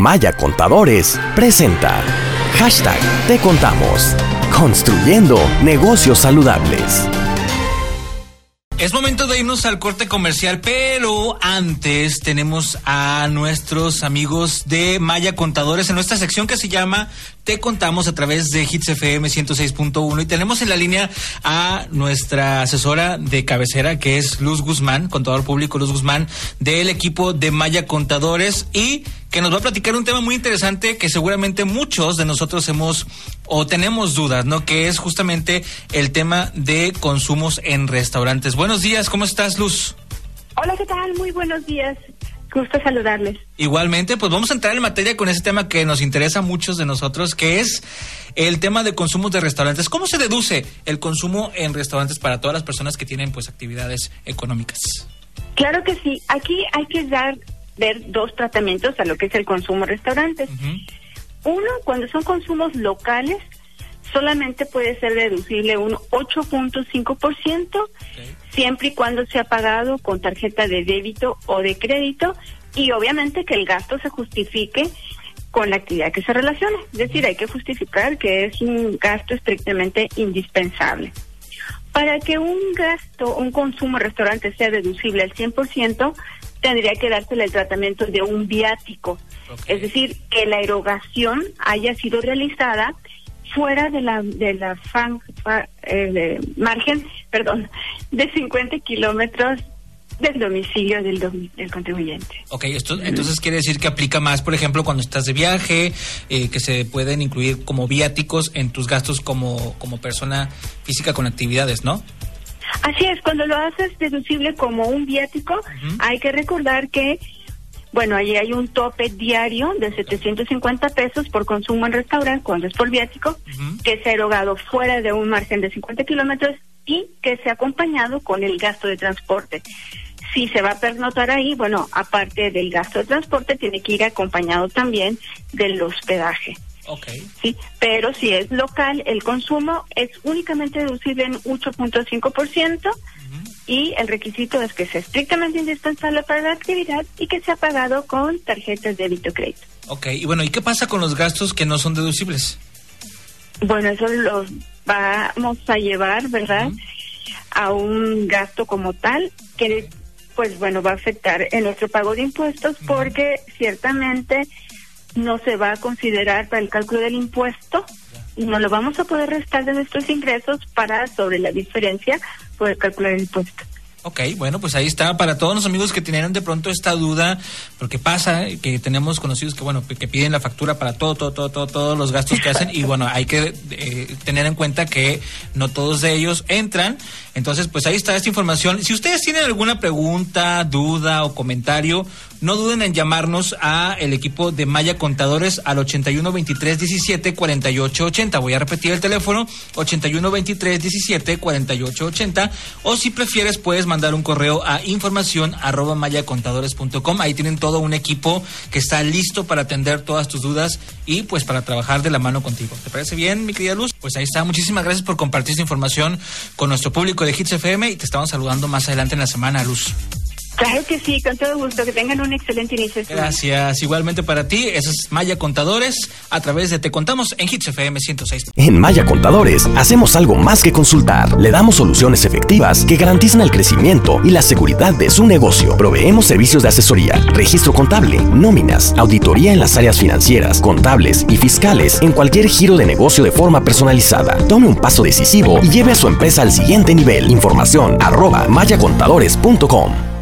Maya Contadores presenta Hashtag Te Contamos. Construyendo negocios saludables. Es momento de irnos al corte comercial, pero antes tenemos a nuestros amigos de Maya Contadores en nuestra sección que se llama Te Contamos a través de Hits FM 106.1 y tenemos en la línea a nuestra asesora de cabecera que es Luz Guzmán, contador público Luz Guzmán del equipo de Maya Contadores y que nos va a platicar un tema muy interesante que seguramente muchos de nosotros hemos o tenemos dudas, ¿no? Que es justamente el tema de consumos en restaurantes. Buenos días, ¿cómo estás, Luz? Hola, ¿qué tal? Muy buenos días. Gusto saludarles. Igualmente, pues vamos a entrar en materia con ese tema que nos interesa a muchos de nosotros, que es el tema de consumos de restaurantes. ¿Cómo se deduce el consumo en restaurantes para todas las personas que tienen pues actividades económicas? Claro que sí. Aquí hay que dar ver dos tratamientos a lo que es el consumo en restaurantes. Uno, cuando son consumos locales, solamente puede ser deducible un 8.5%, siempre y cuando sea pagado con tarjeta de débito o de crédito, y obviamente que el gasto se justifique con la actividad que se relaciona. Es decir, hay que justificar que es un gasto estrictamente indispensable. Para que un gasto, un consumo restaurante sea deducible al 100%, tendría que dársele el tratamiento de un viático. Es decir, que la erogación haya sido realizada fuera de la de la eh, margen, perdón, de 50 kilómetros del domicilio del, del contribuyente. Ok, esto entonces quiere decir que aplica más, por ejemplo, cuando estás de viaje, eh, que se pueden incluir como viáticos en tus gastos como, como persona física con actividades, ¿no? Así es, cuando lo haces deducible como un viático, hay que recordar que, bueno, allí hay un tope diario de 750 pesos por consumo en restaurante, cuando es por viático, que se ha erogado fuera de un margen de 50 kilómetros y que se ha acompañado con el gasto de transporte. Si se va a pernotar ahí, bueno, aparte del gasto de transporte, tiene que ir acompañado también del hospedaje. Okay. Sí, pero si es local, el consumo es únicamente deducible en 8.5% y el requisito es que sea estrictamente indispensable para la actividad y que sea pagado con tarjetas de débito crédito. Ok, y bueno, ¿y qué pasa con los gastos que no son deducibles? Bueno, eso los vamos a llevar, ¿verdad? A un gasto como tal que, pues bueno, va a afectar en nuestro pago de impuestos porque ciertamente no se va a considerar para el cálculo del impuesto y no lo vamos a poder restar de nuestros ingresos para sobre la diferencia poder calcular el impuesto. Ok, bueno, pues ahí está. Para todos los amigos que tienen de pronto esta duda, porque pasa que tenemos conocidos que, bueno, que piden la factura para todo, todo, todo, todo todos los gastos que hacen y, bueno, hay que eh, tener en cuenta que no todos de ellos entran. Entonces, pues ahí está esta información. Si ustedes tienen alguna pregunta, duda o comentario, no duden en llamarnos a el equipo de Maya Contadores al 81 23 17 48 80. Voy a repetir el teléfono 81 23 17 48 80 o si prefieres puedes mandar un correo a información arroba mayacontadores.com. Ahí tienen todo un equipo que está listo para atender todas tus dudas y pues para trabajar de la mano contigo. ¿Te parece bien, mi querida Luz? Pues ahí está. Muchísimas gracias por compartir esta información con nuestro público de Hits FM y te estamos saludando más adelante en la semana, Luz. Claro que sí, con todo gusto. Que tengan un excelente inicio. Gracias. Igualmente para ti. Eso es Maya Contadores a través de Te Contamos en Hits FM 106. En Maya Contadores hacemos algo más que consultar. Le damos soluciones efectivas que garantizan el crecimiento y la seguridad de su negocio. Proveemos servicios de asesoría, registro contable, nóminas, auditoría en las áreas financieras, contables y fiscales en cualquier giro de negocio de forma personalizada. Tome un paso decisivo y lleve a su empresa al siguiente nivel. Información arroba mayacontadores.com.